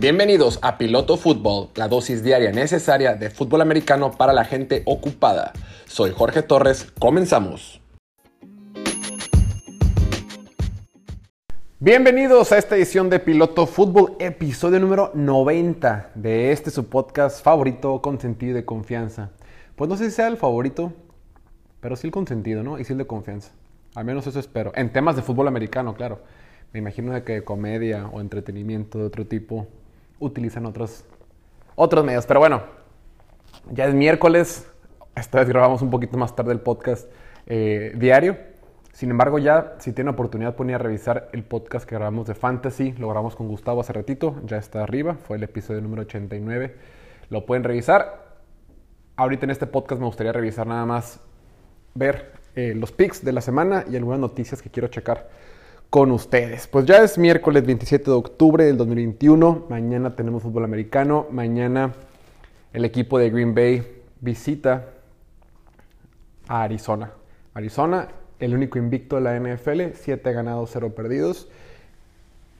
Bienvenidos a Piloto Fútbol, la dosis diaria necesaria de fútbol americano para la gente ocupada. Soy Jorge Torres, comenzamos. Bienvenidos a esta edición de Piloto Fútbol, episodio número 90 de este su podcast favorito, consentido de confianza. Pues no sé si sea el favorito, pero sí el consentido, ¿no? Y sí el de confianza. Al menos eso espero. En temas de fútbol americano, claro. Me imagino de que comedia o entretenimiento de otro tipo utilizan otros, otros medios. Pero bueno, ya es miércoles. Esta vez grabamos un poquito más tarde el podcast eh, diario. Sin embargo, ya si tienen oportunidad, ponía a revisar el podcast que grabamos de Fantasy. Lo grabamos con Gustavo hace ratito. Ya está arriba. Fue el episodio número 89. Lo pueden revisar. Ahorita en este podcast me gustaría revisar nada más, ver eh, los picks de la semana y algunas noticias que quiero checar con ustedes. Pues ya es miércoles 27 de octubre del 2021. Mañana tenemos fútbol americano. Mañana el equipo de Green Bay visita a Arizona. Arizona, el único invicto de la NFL, 7 ganados, 0 perdidos.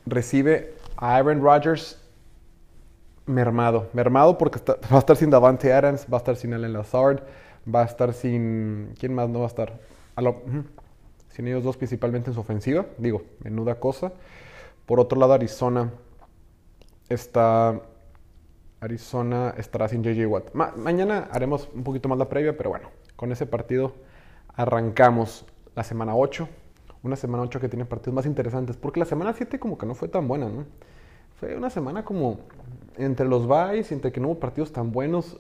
Recibe a Aaron Rodgers mermado. Mermado porque va a estar sin Davante Adams, va a estar sin Allen Lazard, va a estar sin... ¿Quién más no va a estar? A lo sin ellos dos principalmente en su ofensiva, digo, menuda cosa. Por otro lado, Arizona está Arizona estará sin JJ Watt. mañana haremos un poquito más la previa, pero bueno, con ese partido arrancamos la semana 8. Una semana 8 que tiene partidos más interesantes, porque la semana 7 como que no fue tan buena, ¿no? Fue una semana como entre los byes, entre que no hubo partidos tan buenos,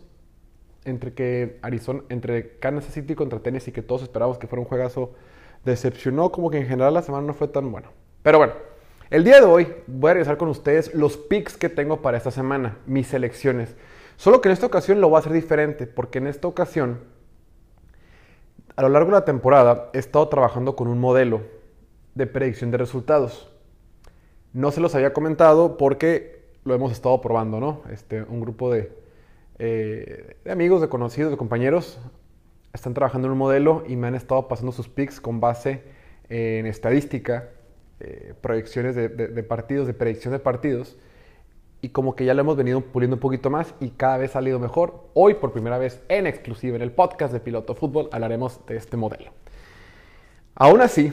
entre que Arizona, entre Kansas City contra Tennessee, que todos esperábamos que fuera un juegazo decepcionó, como que en general la semana no fue tan buena. Pero bueno, el día de hoy voy a revisar con ustedes los picks que tengo para esta semana, mis selecciones. Solo que en esta ocasión lo voy a hacer diferente, porque en esta ocasión, a lo largo de la temporada, he estado trabajando con un modelo de predicción de resultados. No se los había comentado porque lo hemos estado probando, ¿no? Este, un grupo de, eh, de amigos, de conocidos, de compañeros están trabajando en un modelo y me han estado pasando sus picks con base en estadística, eh, proyecciones de, partidos, de predicción de partidos. Y como que ya lo hemos venido puliendo un poquito más y cada vez ha salido mejor. Hoy, por primera vez en exclusiva en el podcast de Piloto Fútbol, hablaremos de este modelo. Aún así,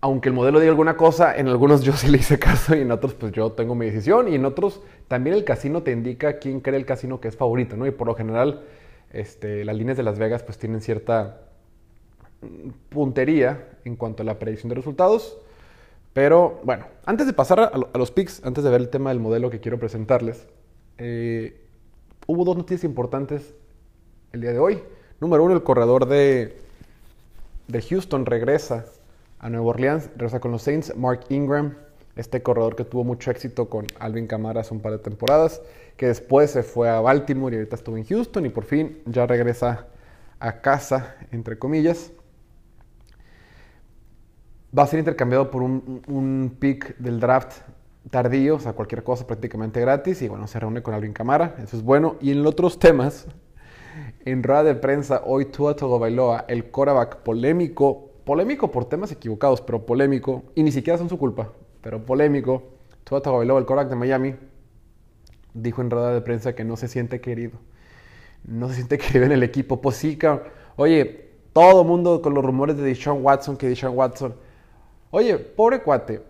aunque el modelo diga alguna cosa, en algunos yo sí le hice caso y en otros pues yo tengo mi decisión y en otros también el casino te indica quién cree el casino que es favorito, ¿no? Y por lo general este, las líneas de Las Vegas pues tienen cierta puntería en cuanto a la predicción de resultados. Pero bueno, antes de pasar a, los picks, antes de ver el tema del modelo que quiero presentarles, eh, hubo dos noticias importantes el día de hoy. Número uno, el corredor de, de Houston regresa a Nueva Orleans, regresa con los Saints, Mark Ingram, este corredor que tuvo mucho éxito con Alvin Kamara hace un par de temporadas que después se fue a Baltimore y ahorita estuvo en Houston y por fin ya regresa a casa, entre comillas. Va a ser intercambiado por un, pick del draft tardío, o sea, cualquier cosa prácticamente gratis. Y bueno, se reúne con Alvin Camara, eso es bueno. Y en otros temas, en rueda de prensa, hoy Tua Bailoa, el coreback polémico, polémico por temas equivocados, pero polémico, y ni siquiera son su culpa, pero polémico. Tua Bailoa, el coreback de Miami, dijo en rueda de prensa que no se siente querido. No se siente querido en el equipo. Pues Oye, todo mundo con los rumores de Deshaun Watson, que Deshaun Watson. Oye, pobre cuate.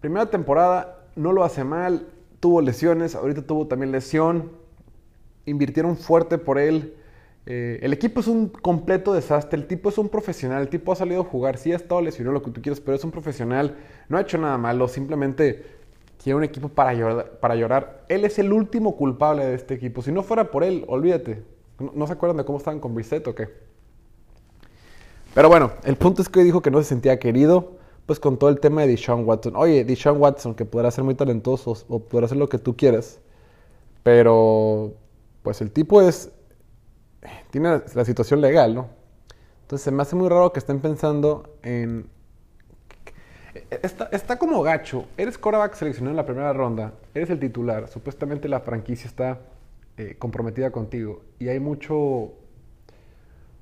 Primera temporada, no lo hace mal. Tuvo lesiones, ahorita tuvo también lesión. Invirtieron fuerte por él. Eh, el equipo es un completo desastre. El tipo es un profesional. El tipo ha salido a jugar. Sí ha estado lesionado, lo que tú quieras, pero es un profesional. No ha hecho nada malo. Simplemente tiene un equipo para llorar. Él es el último culpable de este equipo. Si no fuera por él, olvídate. ¿No, se acuerdan de cómo estaban con Brissett o qué? Pero bueno, el punto es que dijo que no se sentía querido, pues con todo el tema de Deshaun Watson. Oye, Deshaun Watson, que podrá ser muy talentoso o podrá hacer lo que tú quieras, pero pues el tipo es. Tiene la situación legal, ¿no? Entonces se me hace muy raro que estén pensando en Está, como gacho. Eres coreback seleccionado en la primera ronda. Eres el titular. Supuestamente la franquicia está eh, comprometida contigo. Y hay mucho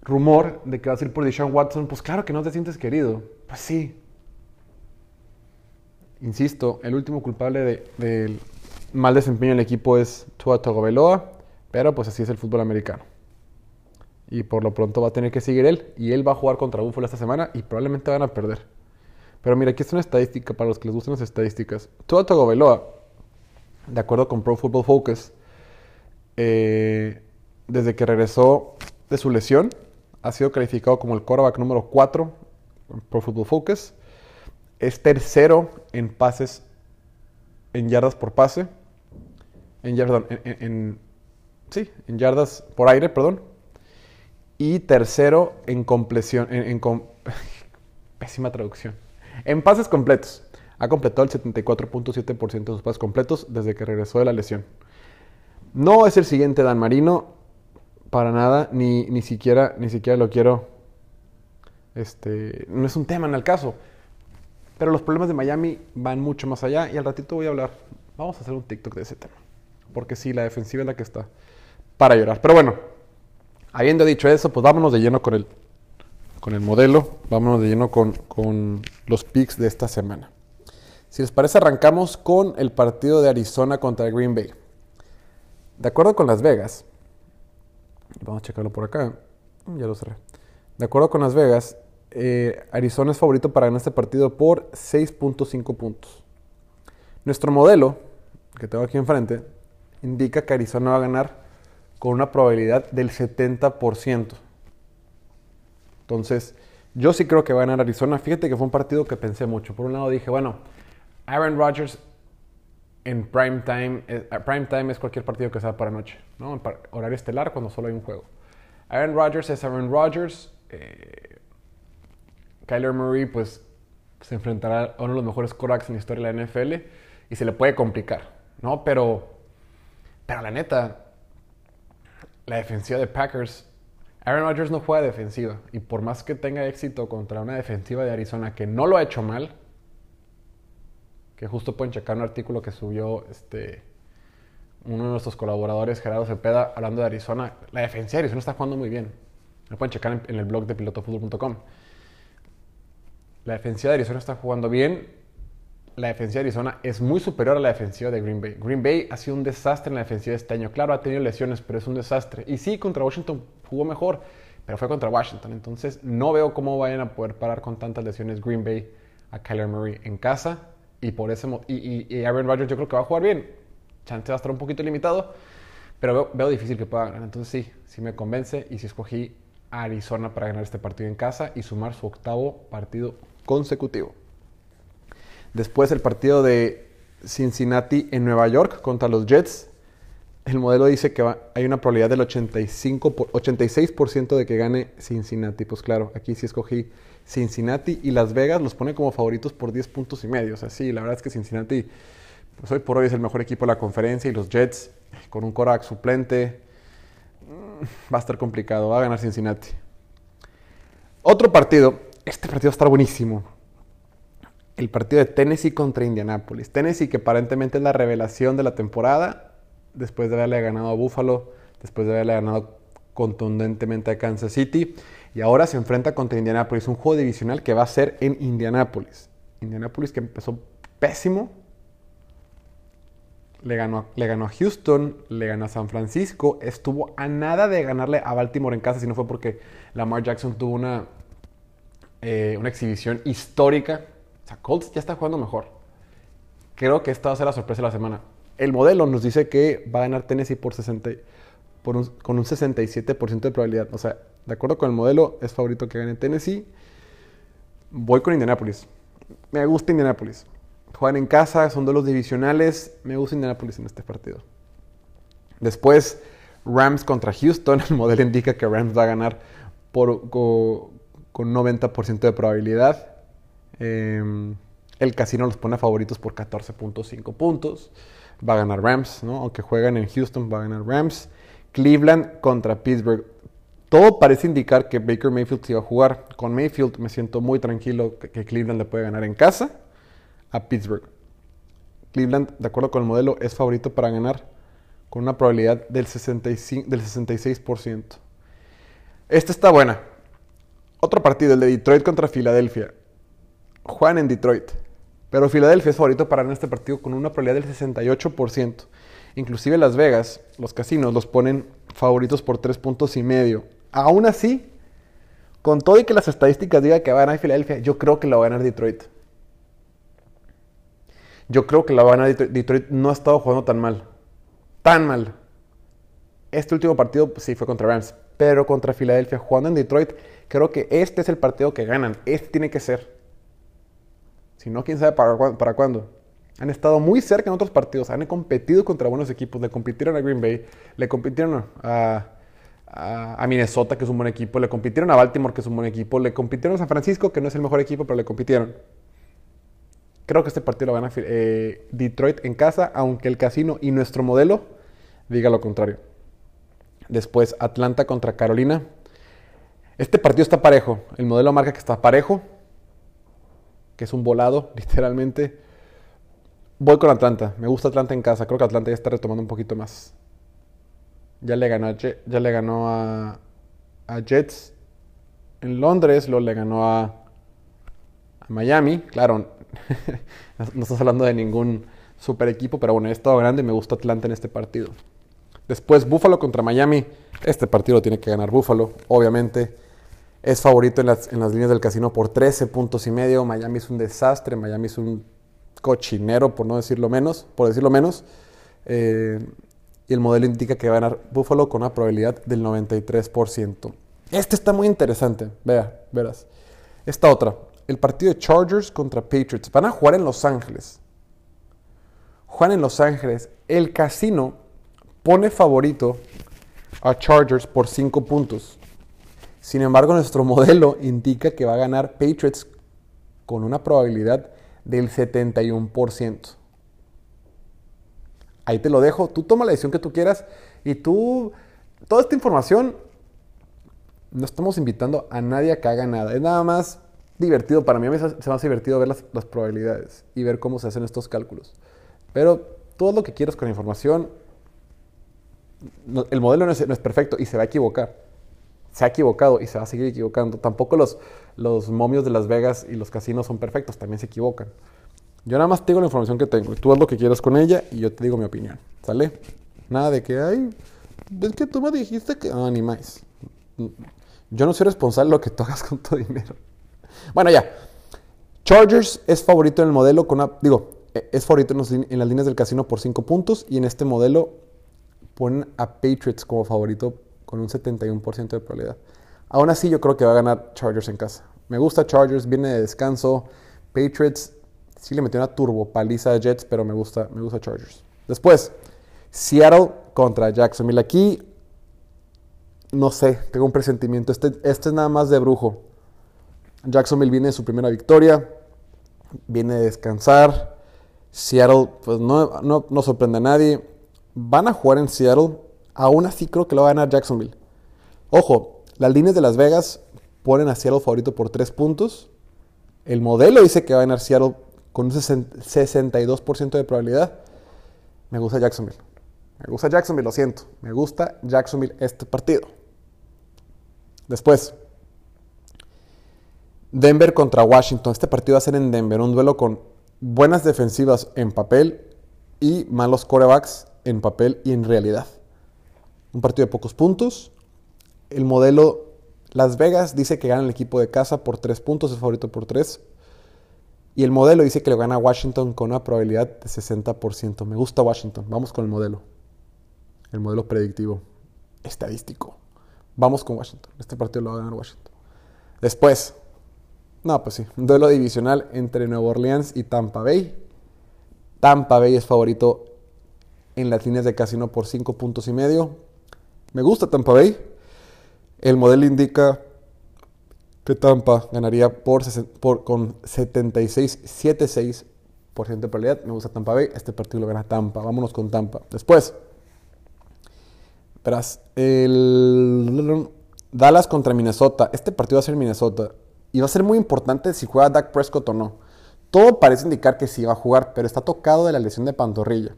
rumor de que vas a ir por Deshaun Watson. Pues claro que no te sientes querido. Pues sí. Insisto, el último culpable del mal desempeño del equipo es Tua Tagovailoa, pero pues así es el fútbol americano. Y por lo pronto va a tener que seguir él. Y él va a jugar contra Buffalo esta semana y probablemente van a perder. Pero mira, aquí está una estadística para los que les gustan las estadísticas. Tua Tagovailoa, de acuerdo con Pro Football Focus, eh, desde que regresó de su lesión, ha sido calificado como el quarterback número 4 en Pro Football Focus. Es tercero en pases, en yardas por pase. En, en, sí, en yardas por aire, perdón. Y tercero en compleción, en, pésima traducción. En pases completos, ha completado el 74.7% de sus pases completos desde que regresó de la lesión. No es el siguiente Dan Marino, para nada, ni, ni, siquiera, ni siquiera lo quiero. Este, no es un tema en el caso. Pero los problemas de Miami van mucho más allá y al ratito voy a hablar. Vamos a hacer un TikTok de ese tema. Porque sí, la defensiva es la que está para llorar. Pero bueno, habiendo dicho eso, pues vámonos de lleno con el con el modelo, vámonos de lleno con, los picks de esta semana. Si les parece, arrancamos con el partido de Arizona contra Green Bay. De acuerdo con Las Vegas, vamos a checarlo por acá, ya lo cerré. De acuerdo con Las Vegas, eh, Arizona es favorito para ganar este partido por 6.5 puntos. Nuestro modelo, que tengo aquí enfrente, indica que Arizona va a ganar con una probabilidad del 70%. Entonces, yo sí creo que va a ganar Arizona. Fíjate que fue un partido que pensé mucho. Por un lado dije, bueno, Aaron Rodgers en prime time, eh, prime time es cualquier partido que sea para noche, ¿no? horario estelar cuando solo hay un juego. Aaron Rodgers es Aaron Rodgers. Eh, Kyler Murray, pues, se enfrentará a uno de los mejores quarterbacks en la historia de la NFL y se le puede complicar, ¿no? Pero, pero la neta, la defensiva de Packers Aaron Rodgers no juega defensiva y por más que tenga éxito contra una defensiva de Arizona que no lo ha hecho mal, que justo pueden checar un artículo que subió este, uno de nuestros colaboradores, Gerardo Cepeda, hablando de Arizona. La defensiva de Arizona está jugando muy bien. Lo pueden checar en, el blog de pilotofutbol.com. La defensiva de Arizona está jugando bien. La defensiva de Arizona es muy superior a la defensiva de Green Bay. Green Bay ha sido un desastre en la defensiva de este año. Claro, ha tenido lesiones, pero es un desastre. Y sí, contra Washington jugó mejor, pero fue contra Washington. Entonces no veo cómo vayan a poder parar con tantas lesiones Green Bay a Kyler Murray en casa. Y por ese y, y, Aaron Rodgers yo creo que va a jugar bien. Chance va a estar un poquito limitado, pero veo, difícil que pueda ganar. Entonces sí, sí me convence y si escogí a Arizona para ganar este partido en casa y sumar su octavo partido consecutivo. Después el partido de Cincinnati en Nueva York contra los Jets el modelo dice que hay una probabilidad del 85 86% de que gane Cincinnati. Pues claro, aquí sí escogí Cincinnati y Las Vegas los pone como favoritos por 10 puntos y medio. O sea, sí, la verdad es que Cincinnati, pues hoy por hoy es el mejor equipo de la conferencia y los Jets, con un Korak suplente, mm, va a estar complicado. Va a ganar Cincinnati. Otro partido, este partido va a estar buenísimo. El partido de Tennessee contra Indianapolis. Tennessee, que aparentemente es la revelación de la temporada, después de haberle ganado a Buffalo, después de haberle ganado contundentemente a Kansas City. Y ahora se enfrenta contra Indianapolis, un juego divisional que va a ser en Indianapolis. Indianapolis que empezó pésimo. Le ganó, le ganó a Houston, le ganó a San Francisco. Estuvo a nada de ganarle a Baltimore en casa, si no fue porque Lamar Jackson tuvo una, eh, una exhibición histórica. O sea, Colts ya está jugando mejor. Creo que esta va a ser la sorpresa de la semana el modelo nos dice que va a ganar Tennessee por 60, con un 67% de probabilidad. O sea, de acuerdo con el modelo, es favorito que gane Tennessee. Voy con Indianapolis. Me gusta Indianapolis. Juegan en casa, son duelos divisionales. Me gusta Indianapolis en este partido. Después, Rams contra Houston. El modelo indica que Rams va a ganar por, con, 90% de probabilidad. Em, el casino los pone favoritos por 14.5 puntos va a ganar Rams, ¿no? Aunque juegan en Houston, va a ganar Rams. Cleveland contra Pittsburgh. Todo parece indicar que Baker Mayfield se iba a jugar. Con Mayfield me siento muy tranquilo que, Cleveland le puede ganar en casa a Pittsburgh. Cleveland, de acuerdo con el modelo, es favorito para ganar con una probabilidad del, 65, del 66%. Esta está buena. Otro partido, el de Detroit contra Filadelfia. Juan en Detroit. Pero Filadelfia es favorito para ganar este partido con una probabilidad del 68%. Inclusive Las Vegas, los casinos, los ponen favoritos por tres puntos y medio. Aún así, con todo y que las estadísticas digan que va a ganar Filadelfia, yo creo que la va a ganar Detroit. Yo creo que la va a ganar Detroit. Detroit no ha estado jugando tan mal. Tan mal. Este último partido pues, sí fue contra Rams, pero contra Filadelfia, jugando en Detroit, creo que este es el partido que ganan. Este tiene que ser. Si no, quién sabe para, para cuándo. Han estado muy cerca en otros partidos, han competido contra buenos equipos, le compitieron a Green Bay, le compitieron a, a, Minnesota, que es un buen equipo, le compitieron a Baltimore, que es un buen equipo, le compitieron a San Francisco, que no es el mejor equipo, pero le compitieron. Creo que este partido lo gana eh, Detroit en casa, aunque el casino y nuestro modelo diga lo contrario. Después Atlanta contra Carolina. Este partido está parejo. El modelo marca que está parejo, que es un volado, literalmente. Voy con Atlanta. Me gusta Atlanta en casa. Creo que Atlanta ya está retomando un poquito más. Ya le ganó a, ya le ganó a, Jets en Londres. Luego le ganó a, a Miami. Claro, no estás hablando de ningún super equipo, pero bueno, he estado grande y me gusta Atlanta en este partido. Después, Buffalo contra Miami. Este partido lo tiene que ganar Buffalo, obviamente. Es favorito en las, líneas del casino por 13 puntos y medio. Miami es un desastre. Miami es un cochinero, por no decirlo menos, por decirlo menos. Eh, y el modelo indica que va a ganar Buffalo con una probabilidad del 93%. Este está muy interesante, vea, verás. Esta otra, el partido de Chargers contra Patriots. Van a jugar en Los Ángeles. Juegan en Los Ángeles. El casino pone favorito a Chargers por 5 puntos. Sin embargo, nuestro modelo indica que va a ganar Patriots con una probabilidad del 71%. Ahí te lo dejo, tú toma la decisión que tú quieras y tú, toda esta información, no estamos invitando a nadie a que haga nada, es nada más divertido, para mí se me hace divertido ver las, probabilidades y ver cómo se hacen estos cálculos. Pero todo lo que quieras con la información, el modelo no es, perfecto y se va a equivocar. Se ha equivocado y se va a seguir equivocando. Tampoco los, los momios de Las Vegas y los casinos son perfectos, también se equivocan. Yo nada más te digo la información que tengo. Tú haz lo que quieras con ella y yo te digo mi opinión. ¿Sale? Nada de que, ay, es que tú me dijiste que... Ah, ni más. Yo no soy responsable de lo que tú hagas con tu dinero. Bueno, ya. Chargers es favorito en el modelo con... digo, e, es favorito en, en las líneas del casino por 5 puntos y en este modelo ponen a Patriots como favorito con un 71% de probabilidad. Aún así, yo creo que va a ganar Chargers en casa. Me gusta Chargers, viene de descanso. Patriots sí le metió una turbo paliza a Jets, pero me gusta, me gusta Chargers. Después, Seattle contra Jacksonville. Aquí, no sé, tengo un presentimiento. Este, este es nada más de brujo. Jacksonville viene de su primera victoria, viene de descansar. Seattle, pues no, no, no sorprende a nadie. Van a jugar en Seattle. Aún así creo que lo va a ganar Jacksonville. Ojo, las líneas de Las Vegas ponen a Seattle favorito por 3 puntos. El modelo dice que va a ganar Seattle con un 62% de probabilidad. Me gusta Jacksonville. Me gusta Jacksonville, lo siento. Me gusta Jacksonville este partido. Después, Denver contra Washington. Este partido va a ser en Denver, un duelo con buenas defensivas en papel y malos corebacks en papel y en realidad. Un partido de pocos puntos. El modelo Las Vegas dice que gana el equipo de casa por 3 puntos, es favorito por 3. Y el modelo dice que lo gana Washington con una probabilidad de 60%. Me gusta Washington. Vamos con el modelo. El modelo predictivo. Estadístico. Vamos con Washington. Este partido lo va a ganar Washington. Después, no, pues sí, duelo divisional entre Nueva Orleans y Tampa Bay. Tampa Bay es favorito en las líneas de casino por 5 puntos y medio. Me gusta Tampa Bay. El modelo indica que Tampa ganaría por, por con 76-76% de probabilidad. Me gusta Tampa Bay. Este partido lo gana Tampa. Vámonos con Tampa. Después, verás, el Dallas contra Minnesota. Este partido va a ser Minnesota. Y va a ser muy importante si juega Dak Prescott o no. Todo parece indicar que sí va a jugar, pero está tocado de la lesión de pantorrilla.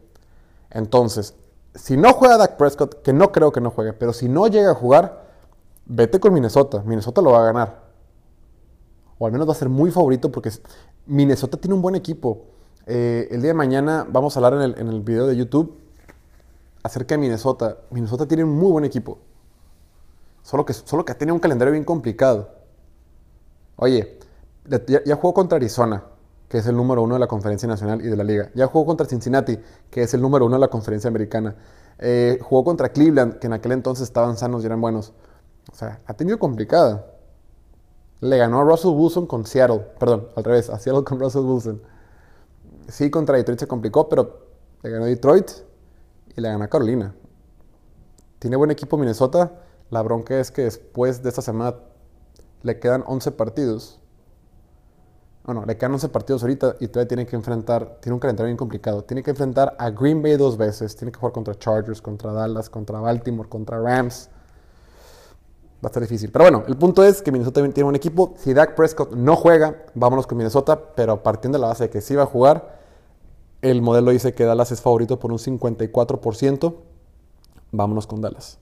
Entonces, si no juega Dak Prescott, que no creo que no juegue, pero si no llega a jugar, vete con Minnesota. Minnesota lo va a ganar. o al menos va a ser muy favorito porque Minnesota tiene un buen equipo. Eh, el día de mañana vamos a hablar en el, en el video de YouTube acerca de Minnesota. Minnesota tiene un muy buen equipo. Solo que, solo que tiene un calendario bien complicado. Oye, ya, jugó contra Arizona, que es el número uno de la conferencia nacional y de la liga. Ya jugó contra Cincinnati, que es el número uno de la conferencia americana. Eh, jugó contra Cleveland, que en aquel entonces estaban sanos y eran buenos. O sea, ha tenido complicada. Le ganó a Russell Wilson con Seattle. Perdón, al revés, a Seattle con Russell Wilson. Sí, contra Detroit se complicó, pero le ganó Detroit y le ganó a Carolina. Tiene buen equipo Minnesota. La bronca es que después de esta semana le quedan 11 partidos. Bueno, le quedan 11 partidos ahorita y todavía tiene que enfrentar, tiene un calendario bien complicado. Tiene que enfrentar a Green Bay dos veces. Tiene que jugar contra Chargers, contra Dallas, contra Baltimore, contra Rams. Va a estar difícil. Pero bueno, el punto es que Minnesota tiene un equipo. Si Dak Prescott no juega, vámonos con Minnesota. Pero partiendo de la base de que sí va a jugar, el modelo dice que Dallas es favorito por un 54%. Vámonos con Dallas.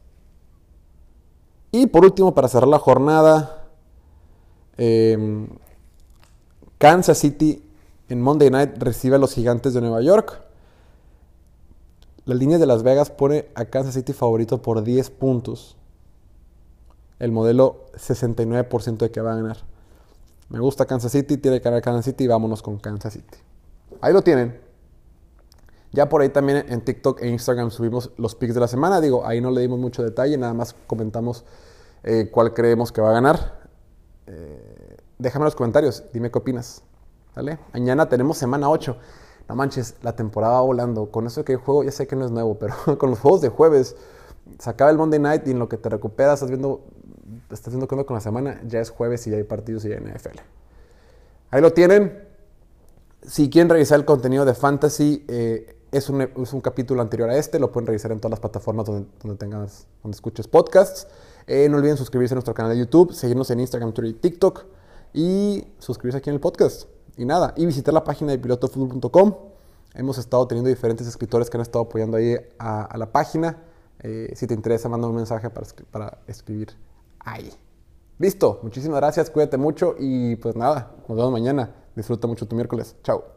Y por último, para cerrar la jornada, em, Kansas City en Monday Night recibe a los gigantes de Nueva York. La línea de Las Vegas pone a Kansas City favorito por 10 puntos. El modelo 69% de que va a ganar. Me gusta Kansas City, tiene que ganar Kansas City, vámonos con Kansas City. Ahí lo tienen. Ya por ahí también en TikTok e Instagram subimos los picks de la semana. Digo, ahí no le dimos mucho detalle, nada más comentamos eh, cuál creemos que va a ganar. Eh, déjame en los comentarios, dime qué opinas. ¿Vale? Mañana tenemos semana 8. No manches, la temporada va volando. Con eso que el juego, ya sé que no es nuevo, pero con los juegos de jueves, se acaba el Monday Night y en lo que te recuperas, estás viendo, estás viendo con la semana, ya es jueves y ya hay partidos y ya hay NFL. Ahí lo tienen. Si quieren revisar el contenido de Fantasy, eh, es un, es un, capítulo anterior a este, lo pueden revisar en todas las plataformas donde, donde, tengas, donde escuches podcasts. Eh, no olviden suscribirse a nuestro canal de YouTube, seguirnos en Instagram, Twitter y TikTok y suscribirse aquí en el podcast. Y nada, y visitar la página de pilotofutbol.com. Hemos estado teniendo diferentes escritores que han estado apoyando ahí a, la página. Eh, si te interesa, manda un mensaje para, para escribir ahí. Listo, muchísimas gracias, cuídate mucho y pues nada, nos vemos mañana. Disfruta mucho tu miércoles. Chao.